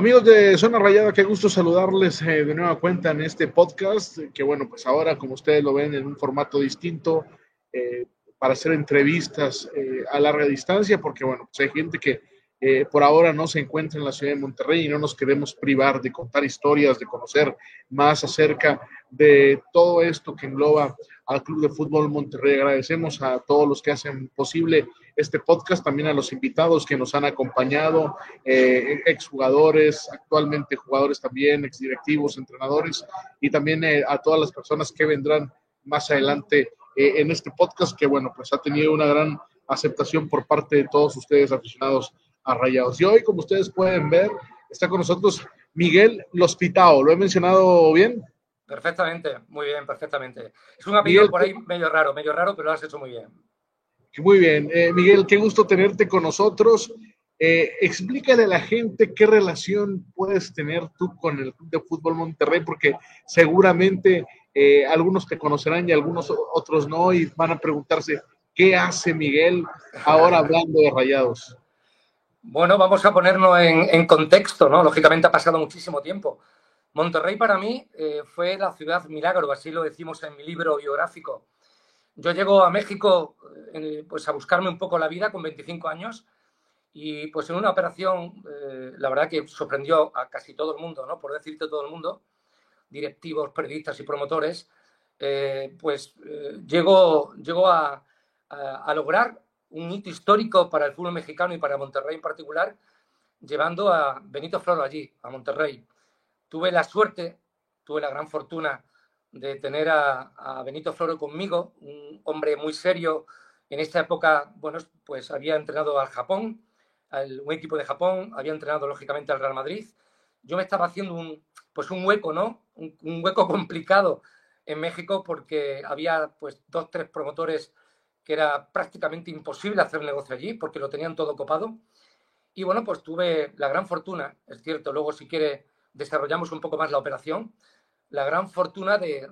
Amigos de Zona Rayada, qué gusto saludarles eh, de nueva cuenta en este podcast, que bueno, pues ahora como ustedes lo ven en un formato distinto, eh, para hacer entrevistas eh, a larga distancia, porque bueno, pues hay gente que por ahora no se encuentra en la ciudad de Monterrey y no nos queremos privar de contar historias, de conocer más acerca de todo esto que engloba al Club de Fútbol Monterrey. Agradecemos a todos los que hacen posible este podcast, también a los invitados que nos han acompañado, eh, exjugadores, actualmente jugadores también, exdirectivos, entrenadores, y también eh, a todas las personas que vendrán más adelante eh, en este podcast, que bueno, pues ha tenido una gran aceptación por parte de todos ustedes aficionados a Rayados. Y hoy, como ustedes pueden ver, está con nosotros Miguel Lospitao. ¿Lo he mencionado bien? Perfectamente, muy bien, perfectamente. Es un apellido por ahí medio raro, medio raro, pero lo has hecho muy bien. Muy bien. Eh, Miguel, qué gusto tenerte con nosotros. Eh, explícale a la gente qué relación puedes tener tú con el Club de Fútbol Monterrey, porque seguramente eh, algunos te conocerán y algunos otros no, y van a preguntarse, ¿qué hace Miguel ahora hablando de rayados? Bueno, vamos a ponernos en, contexto, ¿no? Lógicamente ha pasado muchísimo tiempo. Monterrey para mí fue la ciudad milagro, así lo decimos en mi libro biográfico. Yo llego a México eh, pues a buscarme un poco la vida con 25 años y pues en una operación, eh, la verdad que sorprendió a casi todo el mundo, ¿no? por decirte todo el mundo, directivos, periodistas y promotores, pues llego, a, a lograr un hito histórico para el fútbol mexicano y para Monterrey en particular, llevando a Benito Floro allí, a Monterrey tuve la suerte, tuve la gran fortuna de tener a, Benito Floro conmigo, un hombre muy serio. En esta época, bueno, pues había entrenado al Japón, al, un equipo de Japón, había entrenado lógicamente al Real Madrid. Yo me estaba haciendo un, pues un hueco, ¿no? Un, hueco complicado en México porque había pues dos, tres promotores que era prácticamente imposible hacer negocio allí porque lo tenían todo copado. Y bueno, pues tuve la gran fortuna, es cierto, luego si quiere desarrollamos un poco más la operación, la gran fortuna de,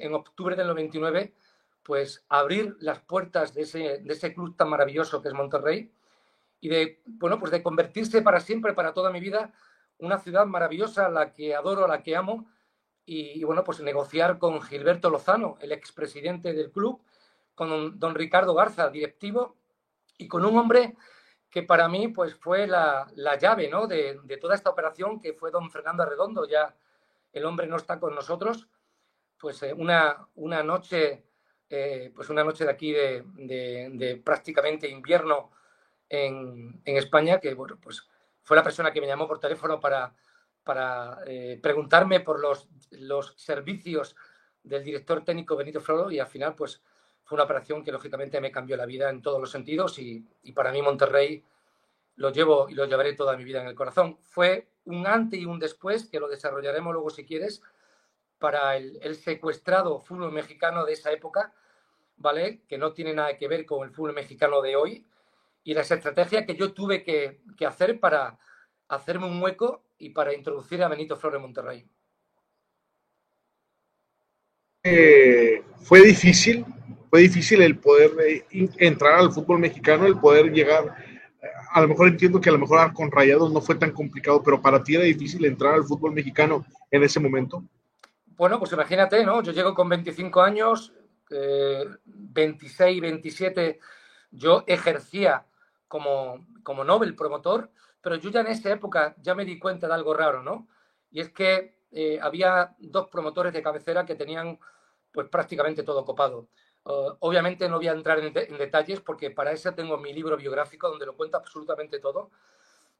en octubre del 99, pues abrir las puertas de ese, de ese club tan maravilloso que es Monterrey y de, bueno, pues de convertirse para siempre, para toda mi vida, una ciudad maravillosa, la que adoro, la que amo, y, bueno, pues negociar con Gilberto Lozano, el expresidente del club, con don Ricardo Garza, directivo, y con un hombre que para mí pues fue la, llave ¿no? de, toda esta operación que fue don Fernando Arredondo, ya el hombre no está con nosotros, pues eh, una, una, noche, eh, pues una noche de aquí de, prácticamente invierno en, España, que bueno, pues fue la persona que me llamó por teléfono para, para eh, preguntarme por los, los servicios del director técnico Benito Floro y al final pues fue una operación que lógicamente me cambió la vida en todos los sentidos y, para mí Monterrey lo llevo y lo llevaré toda mi vida en el corazón. Fue un antes y un después, que lo desarrollaremos luego si quieres, para el, secuestrado fútbol mexicano de esa época, ¿vale? Que no tiene nada que ver con el fútbol mexicano de hoy y las estrategias que yo tuve que, hacer para hacerme un hueco y para introducir a Benito Flores Monterrey. Eh, fue difícil fue difícil el poder entrar al fútbol mexicano, el poder llegar. A lo mejor entiendo que a lo mejor con Rayados no fue tan complicado, pero para ti era difícil entrar al fútbol mexicano en ese momento. Bueno, pues imagínate, ¿no? Yo llego con 25 años, 26, 27, yo ejercía como, como Nobel promotor, pero yo ya en esa época ya me di cuenta de algo raro, ¿no? Y es que eh, había dos promotores de cabecera que tenían pues prácticamente todo copado. Uh, obviamente no voy a entrar en, detalles porque para eso tengo mi libro biográfico donde lo cuento absolutamente todo.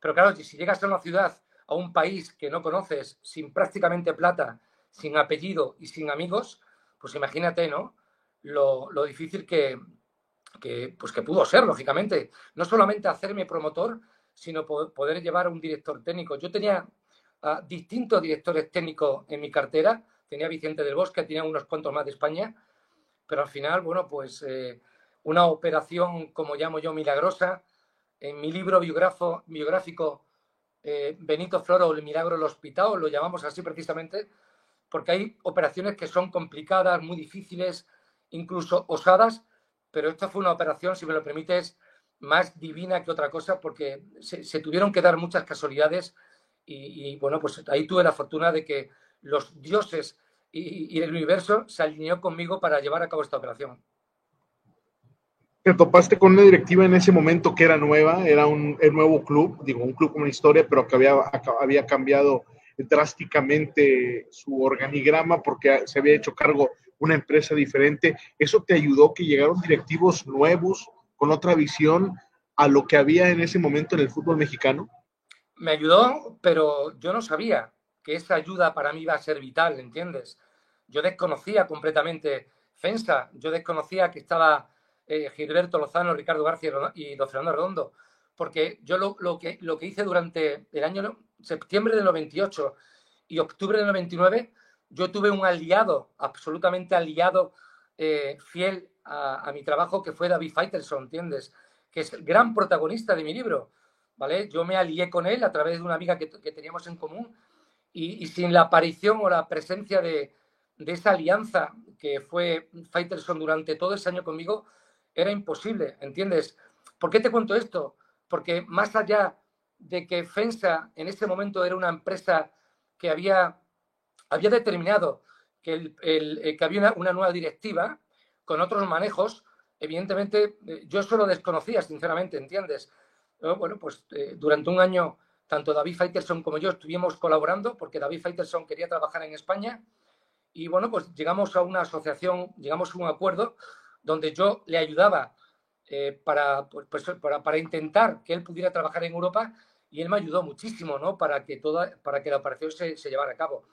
Pero claro, si llegas a una ciudad, a un país que no conoces, sin prácticamente plata, sin apellido y sin amigos, pues imagínate, ¿no? Lo, difícil que, pues que pudo ser, lógicamente. No solamente hacerme promotor, sino poder, llevar a un director técnico. Yo tenía distintos directores técnicos en mi cartera. Tenía Vicente del Bosque, tenía unos cuantos más de España pero al final, bueno, pues eh, una operación, como llamo yo, milagrosa. En mi libro biográfico, eh, Benito Floro, el milagro del hospital, lo llamamos así precisamente, porque hay operaciones que son complicadas, muy difíciles, incluso osadas, pero esta fue una operación, si me lo permites, más divina que otra cosa, porque se, tuvieron que dar muchas casualidades Y, bueno, pues ahí tuve la fortuna de que los dioses y, y el universo se alineó conmigo para llevar a cabo esta operación te topaste con una directiva en ese momento que era nueva, era un nuevo club, digo, un club con una historia, pero que había, había cambiado drásticamente su organigrama porque se había hecho cargo una empresa diferente. ¿Eso te ayudó que llegaron directivos nuevos con otra visión a lo que había en ese momento en el fútbol mexicano? Me ayudó, pero yo no sabía que esa ayuda para mí iba a ser vital, ¿entiendes? Yo desconocía completamente FENSA, yo desconocía que estaba eh, Gilberto Lozano, Ricardo García y don Fernando Redondo, porque yo lo, que, lo que hice durante el año septiembre del 98 y octubre del 99, yo tuve un aliado, absolutamente aliado, eh, fiel a, mi trabajo, que fue David Faitelson, ¿entiendes? Que es el gran protagonista de mi libro, ¿vale? Yo me alié con él a través de una amiga que, teníamos en común y, sin la aparición o la presencia de, de esa alianza que fue Faitelson durante todo ese año conmigo, era imposible, ¿entiendes? ¿Por qué te cuento esto? Porque más allá de que FENSA en ese momento era una empresa que había, había determinado que, el, eh, que había una, nueva directiva con otros manejos, evidentemente eh, yo eso lo desconocía, sinceramente, ¿entiendes? Bueno, pues eh, durante un año tanto David Faitelson como yo estuvimos colaborando porque David Faitelson quería trabajar en España y bueno, pues llegamos a una asociación, llegamos a un acuerdo donde yo le ayudaba eh, pues, pues, para, para, intentar que él pudiera trabajar en Europa y él me ayudó muchísimo, ¿no? Para que, toda, para que la operación se, llevara a cabo.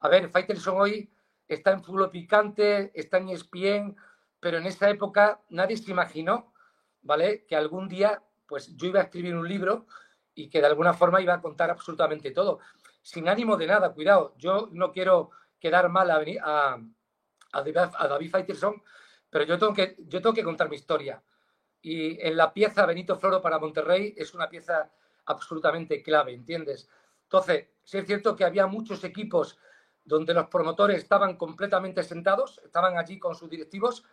A ver, Faitelson hoy está en fútbol picante, está en ESPN, pero en esa época nadie se imaginó, ¿vale? Que algún día, pues yo iba a escribir un libro y que de alguna forma iba a contar absolutamente todo. Sin ánimo de nada, cuidado, yo no quiero quedar mal a, a, a David Faitelson, pero yo tengo que, yo tengo contar mi historia. Y en la pieza Benito Floro para Monterrey es una pieza absolutamente clave, ¿entiendes? Entonces, sí es cierto que había muchos equipos donde los promotores estaban completamente sentados, estaban allí con sus directivos.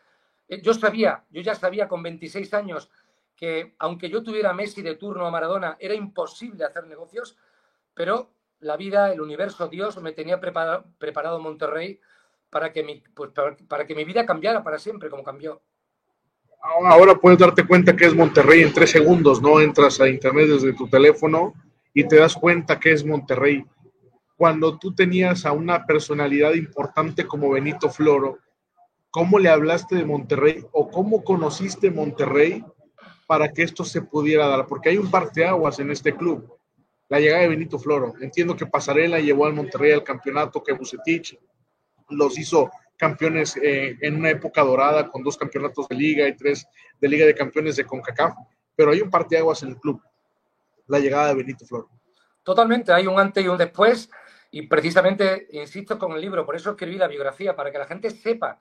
Eh, yo sabía, yo ya sabía con 26 años que aunque yo tuviera Messi de turno a Maradona, era imposible hacer negocios, pero la vida, el universo, Dios me tenía preparado, preparado Monterrey para que mi, pues, para, que mi vida cambiara para siempre, como cambió. Ahora puedes darte cuenta que es Monterrey en tres segundos, ¿no? Entras a internet desde tu teléfono y te das cuenta que es Monterrey. Cuando tú tenías a una personalidad importante como Benito Floro, ¿cómo le hablaste de Monterrey o cómo conociste Monterrey para que esto se pudiera dar? Porque hay un parteaguas en este club. La llegada de Benito Floro. Entiendo que Pasarela llevó al Monterrey al campeonato, que Bucetich los hizo campeones eh, en una época dorada con dos campeonatos de liga y tres de liga de campeones de CONCACAF, pero hay un parteaguas en el club, la llegada de Benito Floro. Totalmente, hay un antes y un después y precisamente, insisto con el libro, por eso escribí la biografía, para que la gente sepa,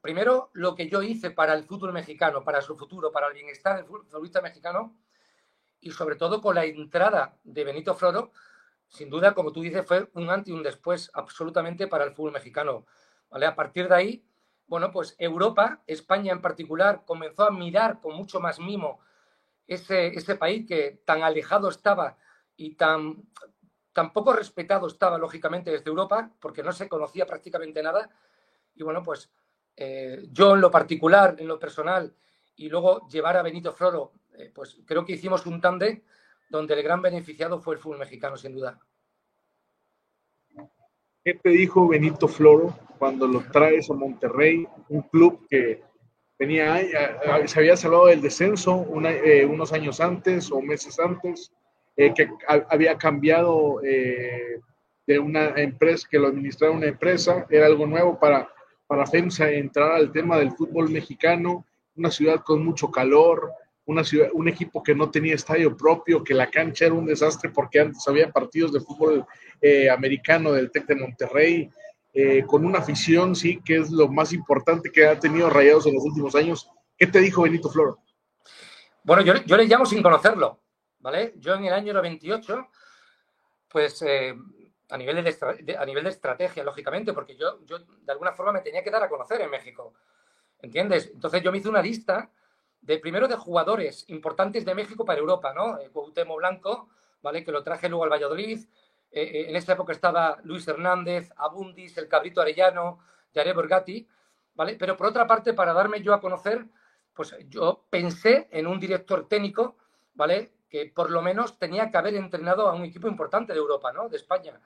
Primero, lo que yo hice para el fútbol mexicano, para su futuro, para el bienestar del futbolista mexicano y sobre todo con la entrada de Benito Floro, sin duda, como tú dices, fue un antes y un después absolutamente para el fútbol mexicano. ¿vale? A partir de ahí, bueno, pues Europa, España en particular, comenzó a mirar con mucho más mimo ese, ese país que tan alejado estaba y tan, tan poco respetado estaba, lógicamente, desde Europa, porque no se conocía prácticamente nada. Y bueno, pues eh, yo en lo particular, en lo personal, y luego llevar a Benito Floro, eh, pues creo que hicimos un tándem donde el gran beneficiado fue el fútbol mexicano, sin duda. ¿Qué te dijo Benito Floro cuando lo traes a Monterrey, un club que tenía, se había salvado del descenso eh, unos años antes o meses antes, eh, que había cambiado eh, de una empresa, que lo administraba una empresa, era algo nuevo para, para FEMSA entrar al tema del fútbol mexicano, una ciudad con mucho calor, una ciudad, un equipo que no tenía estadio propio, que la cancha era un desastre porque antes había partidos de fútbol eh, americano del TEC de Monterrey, eh, con una afición, sí, que es lo más importante que ha tenido Rayados en los últimos años. ¿Qué te dijo Benito Floro? Bueno, yo, yo le llamo sin conocerlo, ¿vale? Yo en el año 98, pues eh, a, nivel de, a nivel de estrategia, lógicamente, porque yo, yo de alguna forma me tenía que dar a conocer en México, ¿entiendes? Entonces yo me hice una lista de primero de jugadores importantes de México para Europa, ¿no? Eh, Cuauhtémoc Blanco, ¿vale? Que lo traje luego al Valladolid. Eh, eh, en esa época estaba Luis Hernández, Abundis, el Cabrito Arellano, Yare Borgati, ¿vale? Pero por otra parte, para darme yo a conocer, pues yo pensé en un director técnico, ¿vale? Que por lo menos tenía que haber entrenado a un equipo importante de Europa, ¿no? De España.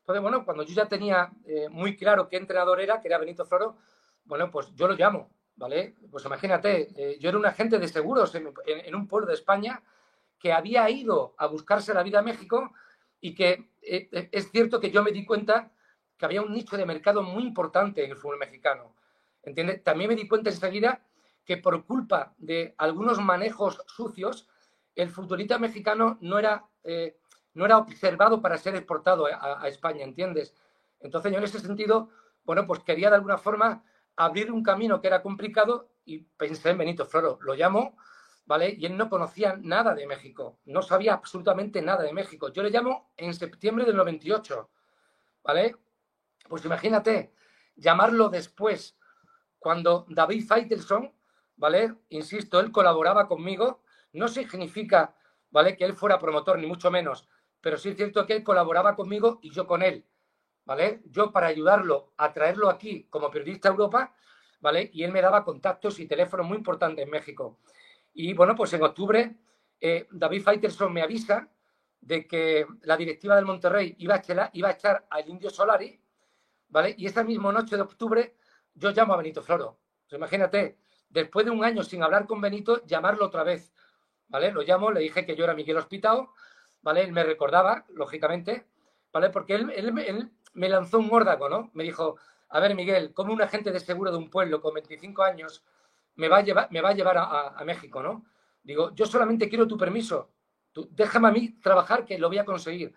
Entonces, bueno, cuando yo ya tenía eh, muy claro qué entrenador era, que era Benito Floro, bueno, pues yo lo llamo, ¿vale? Pues imagínate, yo era un agente de seguros en un pueblo de España que había ido a buscarse la vida a México y que eh, eh, es cierto que yo me di cuenta que había un nicho de mercado muy importante en el fútbol mexicano. ¿Entiendes? También me di cuenta enseguida que por culpa de algunos manejos sucios, el futbolista mexicano no era, eh, no era observado para ser exportado a, España, ¿entiendes? Entonces yo en ese sentido, bueno, pues quería de alguna forma abrir un camino que era complicado y pensé en Benito Floro. Lo llamo ¿vale? Y él no conocía nada de México, no sabía absolutamente nada de México. Yo le llamo en septiembre del 98, ¿vale? Pues imagínate, llamarlo después, cuando David Faitelson, ¿vale? Insisto, él colaboraba conmigo, no significa, ¿vale? Que él fuera promotor, ni mucho menos, pero sí es cierto que él colaboraba conmigo y yo con él, ¿vale? Yo para ayudarlo a traerlo aquí como periodista a Europa, ¿vale? Y él me daba contactos y teléfonos muy importantes en México. Y bueno, pues en octubre eh, David Faitelson me avisa de que la directiva del Monterrey iba a, echar, iba a echar al Indio Solari, ¿vale? Y esa misma noche de octubre yo llamo a Benito Floro. Imagínate, después de un año sin hablar con Benito, llamarlo otra vez, ¿vale? Lo llamo, le dije que yo era Miguel Hospital, ¿vale? Él me recordaba, lógicamente, ¿vale? Porque él, él, me lanzó un órdago, ¿no? Me dijo, a ver, Miguel, como un agente de seguro de un pueblo con 25 años me va a llevar, me va a, llevar a, México, ¿no? Digo, yo solamente quiero tu permiso. Tú, déjame a mí trabajar que lo voy a conseguir.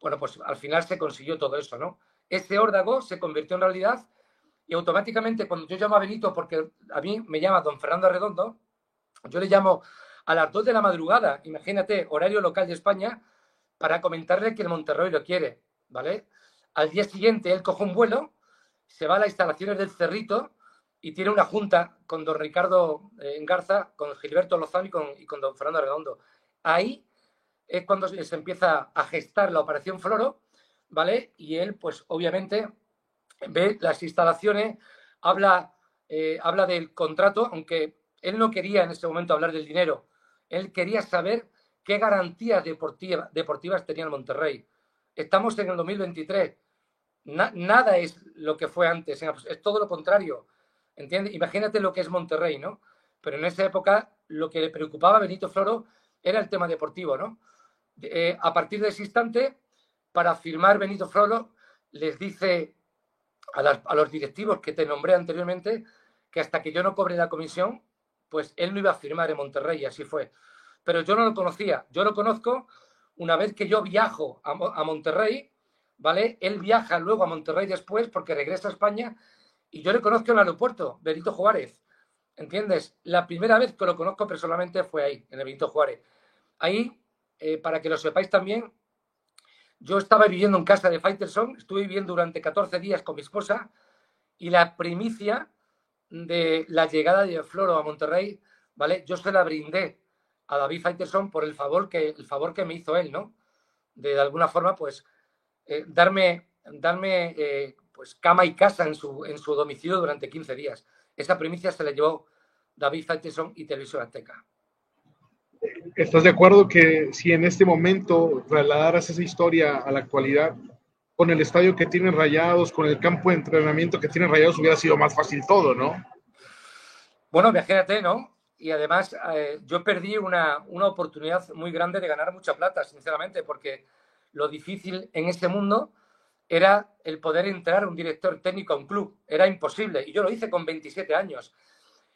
Bueno, pues al final se consiguió todo eso, ¿no? Ese órdago se convirtió en realidad y automáticamente cuando yo llamo a Benito, porque a mí me llama don Fernando Arredondo, yo le llamo a las 2 de la madrugada, imagínate, horario local de España, para comentarle que el Monterrey lo quiere, ¿vale? Al día siguiente él coge un vuelo, se va a las instalaciones del Cerrito y tiene una junta con don Ricardo eh, Garza, con Gilberto Lozano y con, don Fernando Redondo. Ahí es cuando se empieza a gestar la operación Floro, ¿vale? Y él, pues obviamente, ve las instalaciones, habla, eh, habla del contrato, aunque él no quería en ese momento hablar del dinero, él quería saber qué garantías deportivas tenía el Monterrey. Estamos en el 2023. nada es lo que fue antes, es todo lo contrario. Imagínate lo que es Monterrey, ¿no? Pero en esa época lo que le preocupaba a Benito Floro era el tema deportivo, ¿no? Eh, a partir de ese instante, para firmar Benito Floro, les dice a, los directivos que te nombré anteriormente que hasta que yo no cobre la comisión, pues él no iba a firmar en Monterrey, así fue. Pero yo no lo conocía, yo lo conozco una vez que yo viajo a, Monterrey, ¿vale? Él viaja luego a Monterrey después porque regresa a España y yo le conozco en el aeropuerto, Benito Juárez. ¿Entiendes? La primera vez que lo conozco personalmente fue ahí, en Benito Juárez. Ahí, eh, para que lo sepáis también, yo estaba viviendo en casa de Faitelson, estuve viviendo durante 14 días con mi esposa y la primicia de la llegada de Floro a Monterrey, ¿vale? Yo se la brindé a David Faitelson por el favor que, el favor que me hizo él, ¿no? De, alguna forma, pues, eh, darme, darme eh, pues cama y casa en su, en su domicilio durante 15 días. Esa primicia se la llevó David Faiteson y Televisión Azteca. ¿Estás de acuerdo que si en este momento trasladaras esa historia a la actualidad, con el estadio que tienen rayados, con el campo de entrenamiento que tienen rayados, hubiera sido más fácil todo, ¿no? Bueno, imagínate, ¿no? Y además eh, yo perdí una, una oportunidad muy grande de ganar mucha plata, sinceramente, porque lo difícil en este mundo era el poder entrar un director técnico a un club. Era imposible. Y yo lo hice con 27 años.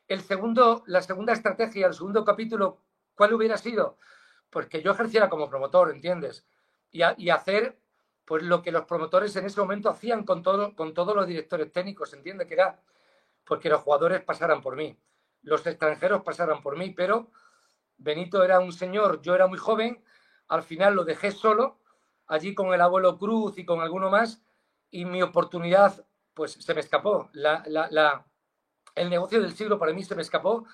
El segundo, la segunda estrategia, el segundo capítulo, ¿cuál hubiera sido? Pues que yo ejerciera como promotor, ¿entiendes? Y, y hacer pues lo que los promotores en ese momento hacían con, todo, con todos los directores técnicos, ¿entiendes? Que era porque los jugadores pasaran por mí, los extranjeros pasaran por mí, pero Benito era un señor, yo era muy joven, al final lo dejé solo allí con el abuelo Cruz y con alguno más, y mi oportunidad, pues se me escapó. La, la, el negocio del siglo para mí se me escapó,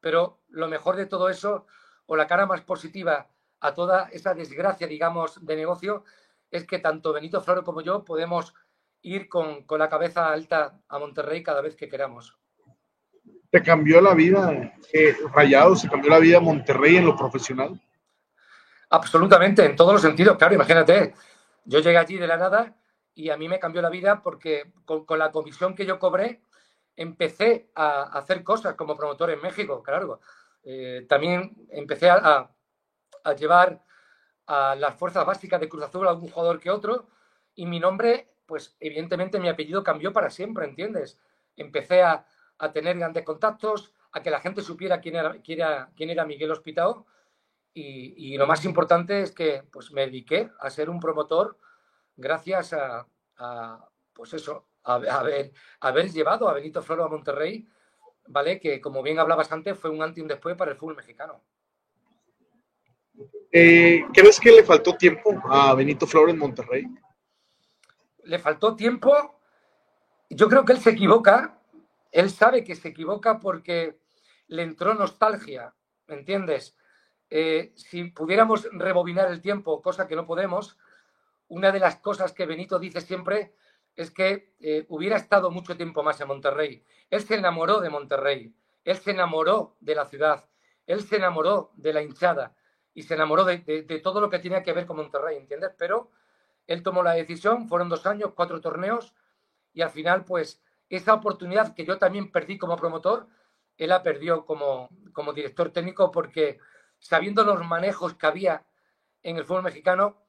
pero lo mejor de todo eso, o la cara más positiva a toda esa desgracia, digamos, de negocio, es que tanto Benito Floro como yo podemos ir con, la cabeza alta a Monterrey cada vez que queramos. ¿Te cambió la vida, eh, Rayado? ¿Se cambió la vida Monterrey en lo profesional? Absolutamente, en todos los sentidos, claro, imagínate. Yo llegué allí de la nada y a mí me cambió la vida porque con, la comisión que yo cobré empecé a, hacer cosas como promotor en México, claro. Eh, también empecé a, a, llevar a las fuerzas básicas de Cruz Azul a algún jugador que otro y mi nombre pues evidentemente mi apellido cambió para siempre, ¿entiendes? Empecé a, tener grandes contactos, a que la gente supiera quién era, quién era, quién era Miguel Hospitao y, lo más importante es que pues, me dediqué a ser un promotor gracias a, pues eso, a, haber, haber, llevado a Benito Floro a Monterrey, ¿vale? Que como bien hablabas antes, fue un antes y un después para el fútbol mexicano. Eh, ¿Crees que le faltó tiempo a Benito Floro en Monterrey? le faltó tiempo. Yo creo que él se equivoca. Él sabe que se equivoca porque le entró nostalgia, ¿me entiendes? Eh, si pudiéramos rebobinar el tiempo, cosa que no podemos, una de las cosas que Benito dice siempre es que eh, hubiera estado mucho tiempo más en Monterrey. Él se enamoró de Monterrey, él se enamoró de la ciudad, él se enamoró de la hinchada y se enamoró de, todo lo que tenía que ver con Monterrey, ¿entiendes? Pero él tomó la decisión, fueron dos años, cuatro torneos, y al final, pues, esa oportunidad que yo también perdí como promotor, él la perdió como, como director técnico porque sabiendo los manejos que había en el fútbol mexicano,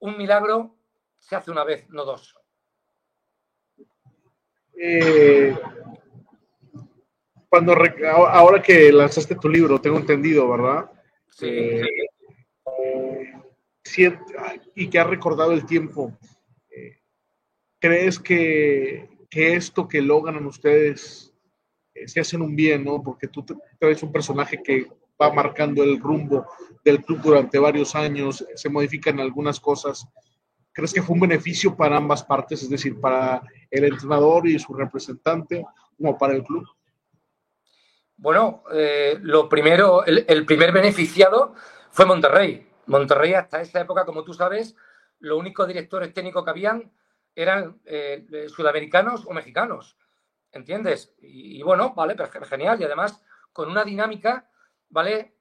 un milagro se hace una vez, no dos. Eh, cuando ahora que lanzaste tu libro, tengo entendido, ¿verdad? Sí. Eh, y que ha recordado el tiempo, eh, ¿crees que, esto que logran ustedes eh, se hacen un bien, ¿no? Porque tú eres un personaje que va marcando el rumbo del club durante varios años, se modifican algunas cosas. ¿Crees que fue un beneficio para ambas partes, es decir, para el entrenador y su representante, como para el club? Bueno, eh, lo primero, el, primer beneficiado fue Monterrey. Monterrey hasta esa época, como tú sabes, los únicos directores técnicos que habían eran eh, eh, sudamericanos o mexicanos, ¿entiendes? Y, bueno, vale, pero genial. Y además con una dinámica, ¿vale?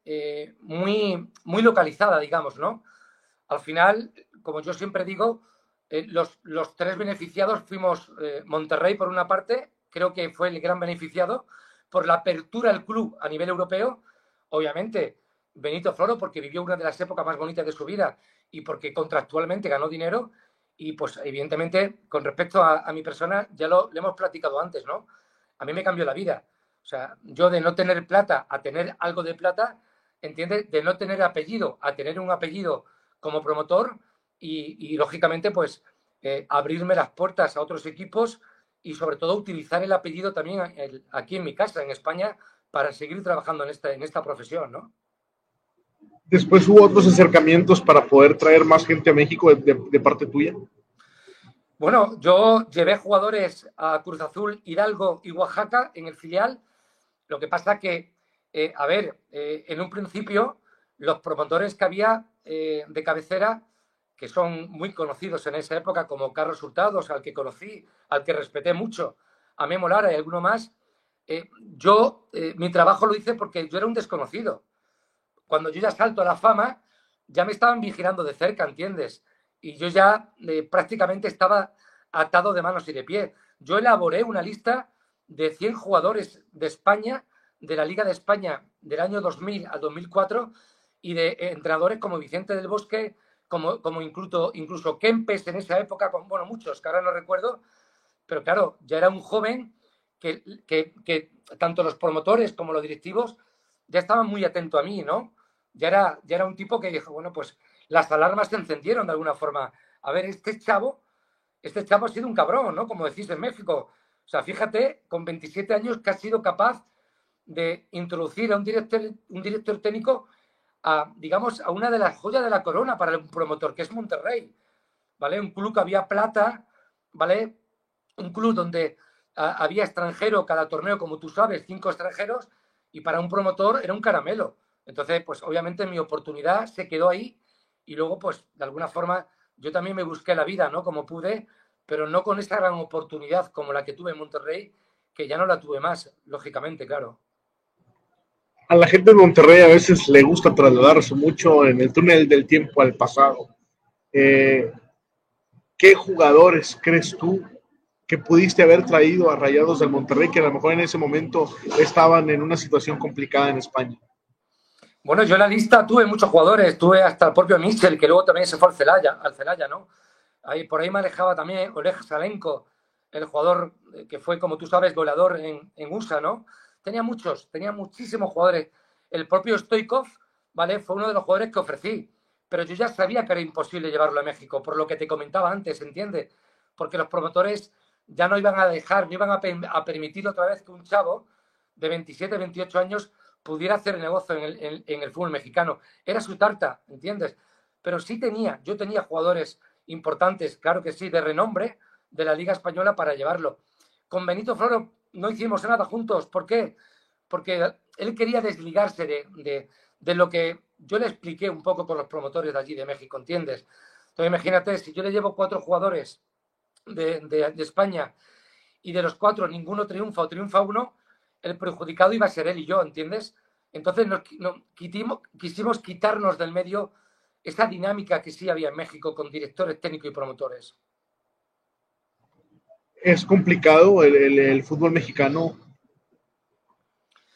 Muy, muy localizada, digamos, ¿no? Al final, como yo siempre digo, los, los, tres beneficiados fuimos Monterrey por una parte, creo que fue el gran beneficiado por la apertura del club a nivel europeo. Obviamente, Benito Floro porque vivió una de las épocas más bonitas de su vida y porque contractualmente ganó dinero. Y pues evidentemente, con respecto a, mi persona, ya lo, hemos platicado antes, ¿no? A mí me cambió la vida. O sea, yo de no tener plata a tener algo de plata, ¿entiendes? De no tener apellido a tener un apellido como promotor y, lógicamente, pues eh, abrirme las puertas a otros equipos y sobre todo utilizar el apellido también aquí en mi casa, en España, para seguir trabajando en esta, en esta profesión, ¿no? Después hubo otros acercamientos para poder traer más gente a México de, parte tuya. Bueno, yo llevé jugadores a Cruz Azul, Hidalgo y Oaxaca en el filial. Lo que pasa que, eh, a ver, eh, en un principio los promotores que había eh, de cabecera, que son muy conocidos en esa época, como Carlos Hurtados, al que conocí, al que respeté mucho, a Memo Lara y alguno más, yo mi trabajo lo hice porque yo era un desconocido cuando yo ya salto a la fama, ya me estaban vigilando de cerca, ¿entiendes? Y yo ya eh, prácticamente estaba atado de manos y de pies. Yo elaboré una lista de 100 jugadores de España, de la Liga de España del año 2000 al 2004, y de entrenadores como Vicente del Bosque, como, como incluso, incluso Kempes en esa época, con, bueno, muchos que ahora no recuerdo, pero claro, ya era un joven que, que, que tanto los promotores como los directivos ya estaban muy atentos a mí, ¿no? Ya era, ya era un tipo que dijo, bueno, pues las alarmas se encendieron de alguna forma. A ver, este chavo, este chavo ha sido un cabrón, ¿no? Como decís en México. O sea, fíjate, con 27 años que ha sido capaz de introducir a un director, un director técnico a, digamos, a una de las joyas de la corona para el promotor, que es Monterrey, ¿vale? Un club que había plata, ¿vale? Un club donde había extranjero cada torneo, como tú sabes, cinco extranjeros, y para un promotor era un caramelo. Entonces, pues obviamente mi oportunidad se quedó ahí y luego, pues de alguna forma, yo también me busqué la vida, ¿no? Como pude, pero no con esa gran oportunidad como la que tuve en Monterrey, que ya no la tuve más, lógicamente, claro. A la gente de Monterrey a veces le gusta trasladarse mucho en el túnel del tiempo al pasado. Eh, ¿Qué jugadores crees tú que pudiste haber traído a Rayados del Monterrey que a lo mejor en ese momento estaban en una situación complicada en España? Bueno, yo en la lista tuve muchos jugadores, tuve hasta el propio Michel, que luego también se fue al Celaya, al Celaya ¿no? Ahí, por ahí me alejaba también Oleg Salenko, el jugador que fue, como tú sabes, goleador en, en USA, ¿no? Tenía muchos, tenía muchísimos jugadores. El propio Stoikov, ¿vale? Fue uno de los jugadores que ofrecí, pero yo ya sabía que era imposible llevarlo a México, por lo que te comentaba antes, ¿entiendes? Porque los promotores ya no iban a dejar, no iban a, permitir otra vez que un chavo de 27, 28 años pudiera hacer negocio en el, en el fútbol mexicano. Era su tarta, ¿entiendes? Pero sí tenía, yo tenía jugadores importantes, claro que sí, de renombre de la Liga Española para llevarlo. Con Benito Floro no hicimos nada juntos. ¿Por qué? Porque él quería desligarse de, de, lo que yo le expliqué un poco con los promotores de allí de México, ¿entiendes? Entonces imagínate, si yo le llevo cuatro jugadores de, de, España y de los cuatro ninguno triunfa o triunfa uno, el perjudicado iba a ser él y yo, ¿entiendes? Entonces nos, quisimos quitarnos del medio esa dinámica que sí había en México con directores técnicos y promotores. Es complicado el, fútbol mexicano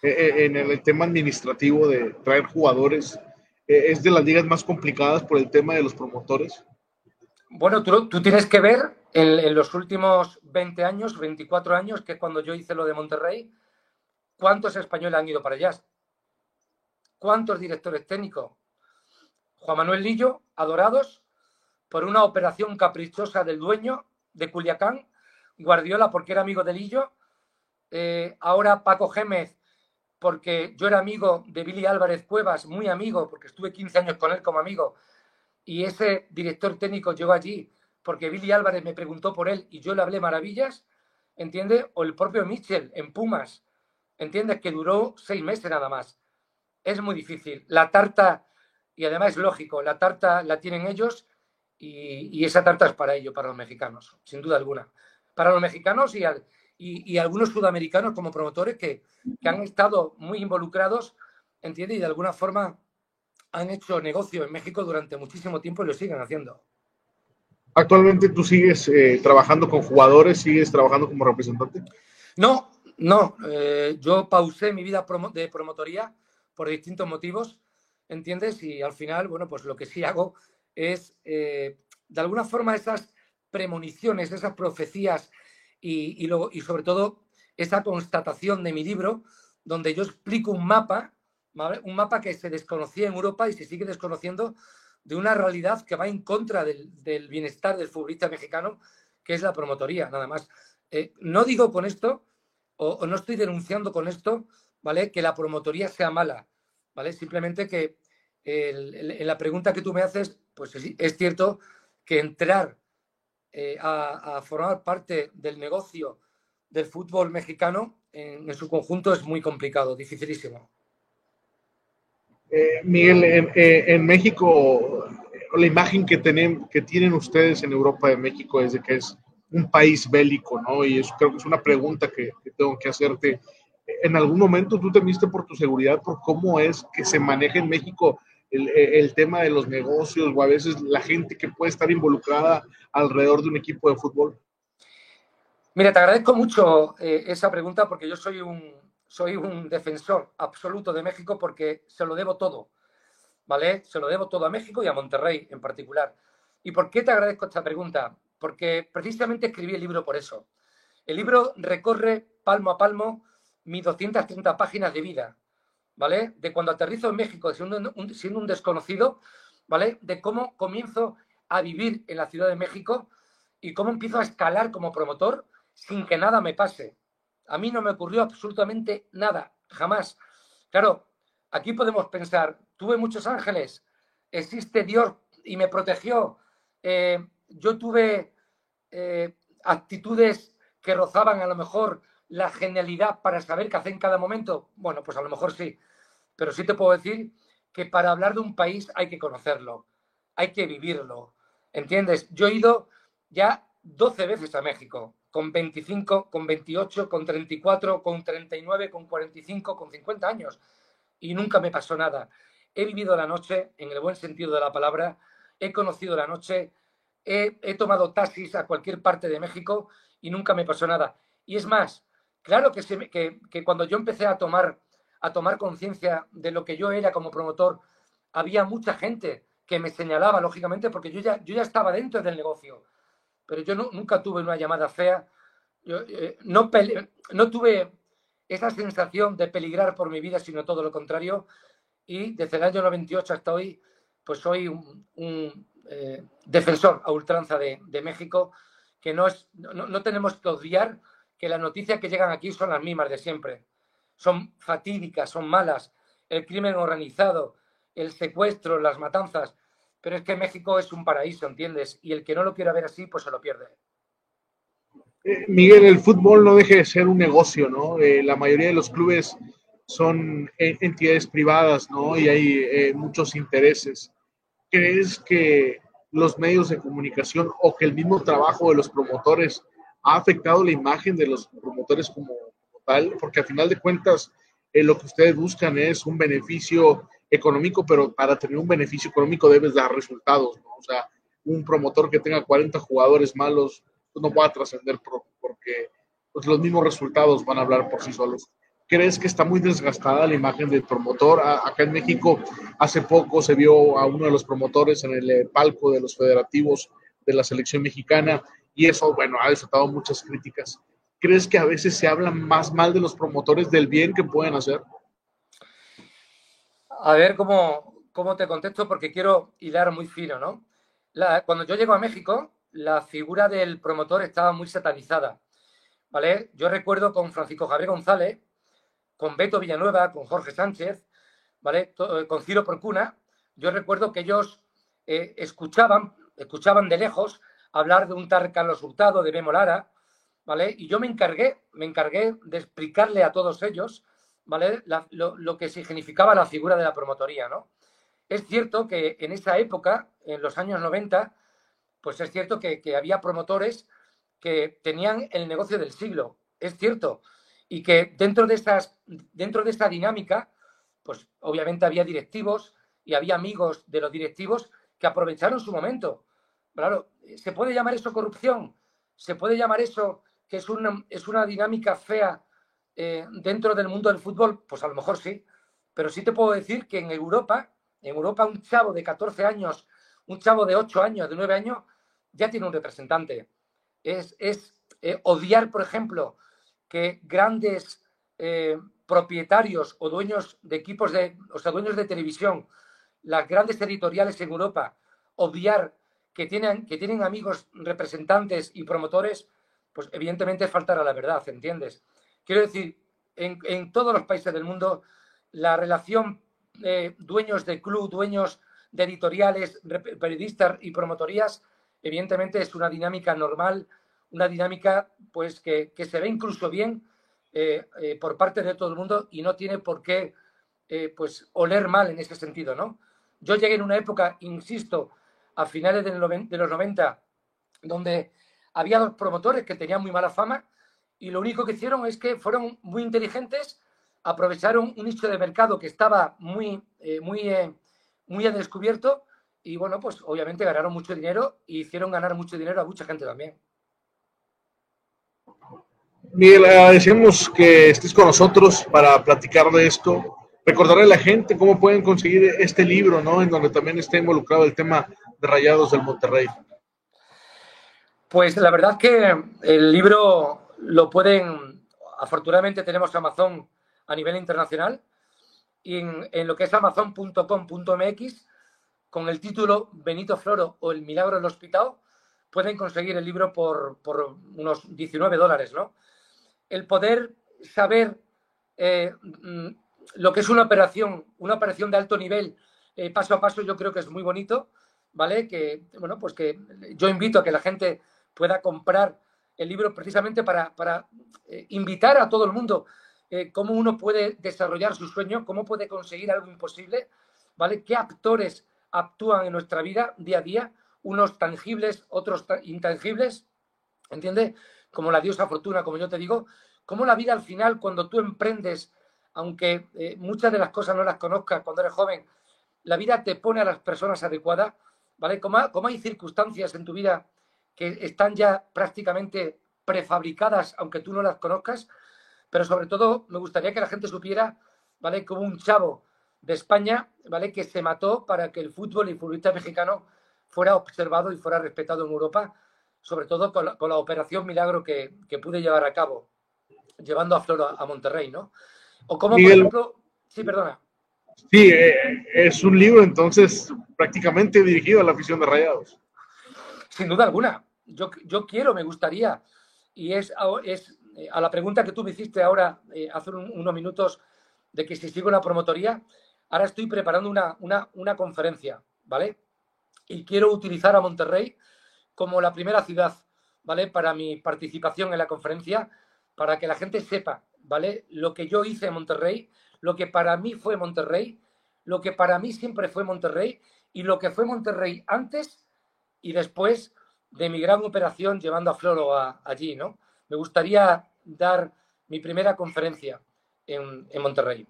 eh, eh, en el tema administrativo de traer jugadores. Eh, es de las ligas más complicadas por el tema de los promotores. Bueno, tú, tienes que ver en, los últimos 20 años, 24 años, que es cuando yo hice lo de Monterrey, cuántos españoles han ido para allá. ¿Cuántos directores técnicos? Juan Manuel Lillo, adorados por una operación caprichosa del dueño de Culiacán, Guardiola porque era amigo de Lillo, eh, ahora Paco Gémez porque yo era amigo de Billy Álvarez Cuevas, muy amigo, porque estuve 15 años con él como amigo, y ese director técnico llegó allí porque Billy Álvarez me preguntó por él y yo le hablé maravillas, ¿entiendes? O el propio Mitchell en Pumas, ¿entiendes? Que duró seis meses nada más. Es muy difícil. La tarta y además es lógico, la tarta la tienen ellos y, esa tarta es para ellos, para los mexicanos, sin duda alguna. Para los mexicanos y, y, algunos sudamericanos como promotores que, han estado muy involucrados, entiende, y de alguna forma han hecho negocio en México durante muchísimo tiempo y lo siguen haciendo. ¿Actualmente tú sigues eh, trabajando con jugadores, sigues trabajando como representante? No, no. Eh, yo pausé mi vida de promotoría por distintos motivos ¿entiendes? Y al final, bueno, pues lo que sí hago es, eh, de alguna forma, esas premoniciones, esas profecías y, y, y sobre todo esa constatación de mi libro, donde yo explico un mapa, un mapa que se desconocía en Europa y se sigue desconociendo de una realidad que va en contra del, bienestar del futbolista mexicano, que es la promotoría, nada más. Eh, no digo con esto, o, o, no estoy denunciando con esto, ¿vale? Que la promotoría sea mala. ¿vale? Simplemente que en la pregunta que tú me haces, pues es, cierto que entrar eh, a, formar parte del negocio del fútbol mexicano en, su conjunto es muy complicado, dificilísimo. Eh, Miguel, en, México, la imagen que, tienen, que tienen ustedes en Europa de México es de que es un país bélico, ¿no? Y eso creo que es una pregunta que, que tengo que hacerte en algún momento tú temiste por tu seguridad, por cómo es que se maneja en México el, tema de los negocios o a veces la gente que puede estar involucrada alrededor de un equipo de fútbol? Mira, te agradezco mucho eh, esa pregunta porque yo soy un, soy un defensor absoluto de México porque se lo debo todo, ¿vale? Se lo debo todo a México y a Monterrey en particular. ¿Y por qué te agradezco esta pregunta? Porque precisamente escribí el libro por eso. El libro recorre palmo a palmo mis 230 páginas de vida, ¿vale? De cuando aterrizo en México siendo un, siendo un desconocido, ¿vale? De cómo comienzo a vivir en la Ciudad de México y cómo empiezo a escalar como promotor sin que nada me pase. A mí no me ocurrió absolutamente nada, jamás. Claro, aquí podemos pensar, tuve muchos ángeles, existe Dios y me protegió. Eh, yo tuve eh, actitudes que rozaban a lo mejor la genialidad para saber qué hacer en cada momento? Bueno, pues a lo mejor sí. pero sí te puedo decir que para hablar de un país hay que conocerlo, hay que vivirlo. ¿Entiendes? Yo he ido ya 12 veces a México, con 25, con 28, con 34, con 39, con 45, con 50 años, y nunca me pasó nada. He vivido la noche en el buen sentido de la palabra, he conocido la noche, he, tomado taxis a cualquier parte de México y nunca me pasó nada. Y es más, claro que, que, que cuando yo empecé a tomar a tomar conciencia de lo que yo era como promotor, había mucha gente que me señalaba, lógicamente, porque yo ya, yo ya estaba dentro del negocio, pero yo nunca tuve una llamada fea, yo, eh, no, no tuve esa sensación de peligrar por mi vida, sino todo lo contrario, y desde el año 98 hasta hoy, pues soy un, eh, defensor a ultranza de, México, que no, es, no tenemos que odiar que las noticias que llegan aquí son las mismas de siempre son fatídicas, son malas, el crimen organizado, el secuestro, las matanzas, pero es que México es un paraíso, ¿entiendes? Y el que no lo quiera ver así, pues se lo pierde. Eh, Miguel, el fútbol no deje de ser un negocio, ¿no? Eh, la mayoría de los clubes son entidades privadas, ¿no? Y hay eh, muchos intereses. ¿Crees que los medios de comunicación o que el mismo trabajo de los promotores ha afectado la imagen de los promotores como porque al final de cuentas eh, lo que ustedes buscan es un beneficio económico, pero para tener un beneficio económico debes dar resultados, ¿no? O sea, un promotor que tenga 40 jugadores malos pues no va a trascender porque pues, los mismos resultados van a hablar por sí solos. ¿Crees que está muy desgastada la imagen del promotor? acá en México hace poco se vio a uno de los promotores en el eh, palco de los federativos de la selección mexicana y eso, bueno, ha desatado muchas críticas. ¿Crees que a veces se habla más mal de los promotores del bien que pueden hacer? A ver cómo, cómo te contesto, porque quiero hilar muy fino, ¿no? cuando yo llego a México, la figura del promotor estaba muy satanizada, ¿vale? Yo recuerdo con Francisco Javier González, con Beto Villanueva, con Jorge Sánchez, ¿vale? Eh, con Ciro Porcuna, yo recuerdo que ellos eh, escuchaban, escuchaban de lejos hablar de un tal Carlos Hurtado, de Memo Lara, ¿vale? Y yo me encargué, me encargué de explicarle a todos ellos, ¿vale? lo, que significaba la figura de la promotoría, ¿no? Es cierto que en esa época, en los años 90, pues es cierto que, había promotores que tenían el negocio del siglo, es cierto, y que dentro de, esas, dentro de esta dinámica, pues obviamente había directivos y había amigos de los directivos que aprovecharon su momento. Claro, ¿se puede llamar eso corrupción? ¿Se puede llamar eso que es una, es una dinámica fea eh, dentro del mundo del fútbol, pues a lo mejor sí. Pero sí te puedo decir que en Europa, en Europa un chavo de 14 años, un chavo de 8 años, de 9 años, ya tiene un representante. Es, eh, odiar, por ejemplo, que grandes eh, propietarios o dueños de equipos de, o sea, dueños de televisión, las grandes territoriales en Europa, odiar que tienen, que tienen amigos representantes y promotores, pues evidentemente es faltar a la verdad, ¿entiendes? Quiero decir, en, todos los países del mundo, la relación de dueños de club, dueños de editoriales, periodistas y promotorías, evidentemente es una dinámica normal, una dinámica pues que, se ve incluso bien eh, eh, por parte de todo el mundo y no tiene por qué eh, pues oler mal en ese sentido, ¿no? Yo llegué en una época, insisto, a finales de los 90, donde había dos promotores que tenían muy mala fama y lo único que hicieron es que fueron muy inteligentes, aprovecharon un nicho de mercado que estaba muy, eh, muy, eh, muy descubierto y bueno, pues obviamente ganaron mucho dinero y hicieron ganar mucho dinero a mucha gente también. Miguel, agradecemos que estés con nosotros para platicar de esto. Recordarle a la gente cómo pueden conseguir este libro, ¿no? En donde también está involucrado el tema Rayados del Monterrey. Pues la verdad que el libro lo pueden, afortunadamente tenemos Amazon a nivel internacional y en, lo que es amazon.com.mx con el título Benito Floro o El Milagro del Hospital pueden conseguir el libro por, unos 19 dólares, ¿no? El poder saber eh, mm, lo que es una operación, una operación de alto nivel, eh, paso a paso, yo creo que es muy bonito, ¿vale? Que, bueno, pues que yo invito a que la gente pueda comprar el libro precisamente para, eh, invitar a todo el mundo eh, cómo uno puede desarrollar su sueño, cómo puede conseguir algo imposible, ¿vale? ¿Qué actores actúan en nuestra vida día a día? Unos tangibles, otros intangibles, ¿entiendes? Como la diosa fortuna, como yo te digo, cómo la vida al final, cuando tú emprendes, aunque eh, muchas de las cosas no las conozcas cuando eres joven, la vida te pone a las personas adecuadas, ¿vale? Como, hay circunstancias en tu vida que están ya prácticamente prefabricadas, aunque tú no las conozcas, pero sobre todo me gustaría que la gente supiera, ¿vale? Como un chavo de España, ¿vale? Que se mató para que el fútbol y el futbolista mexicano fuera observado y fuera respetado en Europa, sobre todo con la, operación Milagro que, pude llevar a cabo, llevando a Floro a, Monterrey, ¿no? O como, por ejemplo, sí, perdona. Sí, eh, es un libro entonces prácticamente dirigido a la afición de Rayados. Sin duda alguna. Yo, yo quiero, me gustaría, y es, es eh, a la pregunta que tú me hiciste ahora, eh, hace unos minutos, de que si sigo la promotoría, ahora estoy preparando una, una, conferencia, ¿vale? Y quiero utilizar a Monterrey como la primera ciudad, ¿vale? Para mi participación en la conferencia, para que la gente sepa, ¿vale? Lo que yo hice en Monterrey, lo que para mí fue Monterrey, lo que para mí siempre fue Monterrey y lo que fue Monterrey antes y después de mi gran operación llevando a Floro allí, ¿no? me gustaría dar mi primera conferencia en, Monterrey.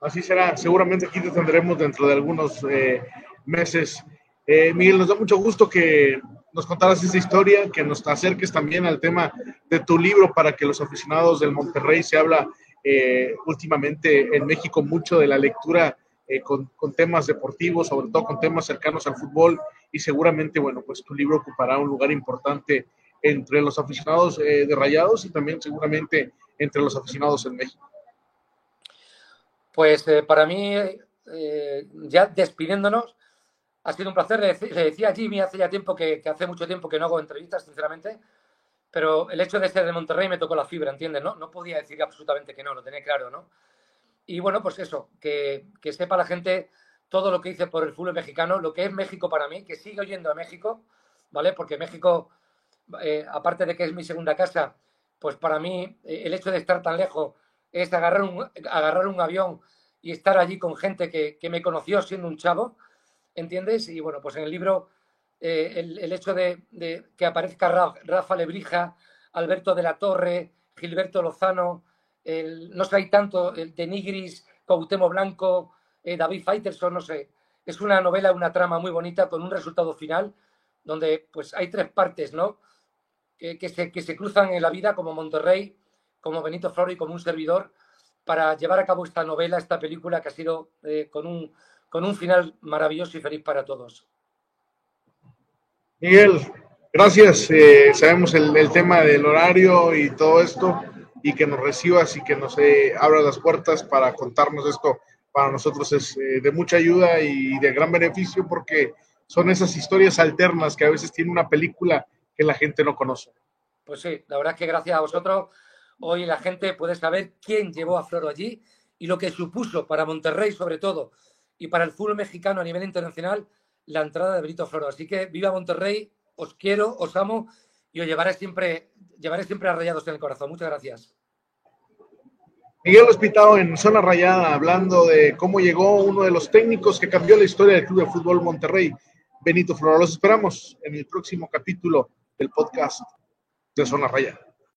Así será, seguramente aquí te tendremos dentro de algunos eh, meses. Eh, Miguel, nos da mucho gusto que nos contaras esta historia, que nos acerques también al tema de tu libro para que los aficionados del Monterrey se habla eh, últimamente en México mucho de la lectura con, con, temas deportivos, sobre todo con temas cercanos al fútbol y seguramente, bueno, pues tu libro ocupará un lugar importante entre los aficionados eh, de Rayados y también seguramente entre los aficionados en México. Pues eh, para mí, eh, ya despidiéndonos, ha sido un placer. Le, decía a Jimmy hace ya tiempo que, hace mucho tiempo que no hago entrevistas, sinceramente, pero el hecho de ser de Monterrey me tocó la fibra, ¿entiendes? No, no podía decir absolutamente que no, lo tenía claro, ¿no? Y bueno, pues eso, que, que sepa la gente todo lo que hice por el fútbol mexicano, lo que es México para mí, que sigue oyendo a México, ¿vale? Porque México eh, aparte de que es mi segunda casa, pues para mí eh, el hecho de estar tan lejos es agarrar un, agarrar un avión y estar allí con gente que, me conoció siendo un chavo, ¿entiendes? Y bueno, pues en el libro eh, el, hecho de, que aparezca Rafa, Lebrija, Alberto de la Torre, Gilberto Lozano, no sé, hay tanto, el de Nigris, Cautemo Blanco, David Faitelson, no sé. Es una novela, una trama muy bonita con un resultado final donde pues hay tres partes, ¿no? que, se, que se cruzan en la vida como Monterrey, como Benito Floro y como un servidor para llevar a cabo esta novela, esta película que ha sido eh, con, un, con un final maravilloso y feliz para todos. Miguel, gracias. Eh, sabemos el, el, tema del horario y todo esto y que nos recibas y que nos eh, abra las puertas para contarnos esto. Para nosotros es de mucha ayuda y de gran beneficio porque son esas historias alternas que a veces tiene una película que la gente no conoce. Pues sí, la verdad es que gracias a vosotros hoy la gente puede saber quién llevó a Floro allí y lo que supuso para Monterrey sobre todo y para el fútbol mexicano a nivel internacional la entrada de Benito Floro. Así que viva Monterrey, os quiero, os amo y os llevaré siempre, llevaré siempre en el corazón. Muchas gracias. Miguel Hospitado en Zona Rayada, hablando de cómo llegó uno de los técnicos que cambió la historia del Club de Fútbol Monterrey, Benito Floro. Los esperamos en el próximo capítulo del podcast de Zona Raya.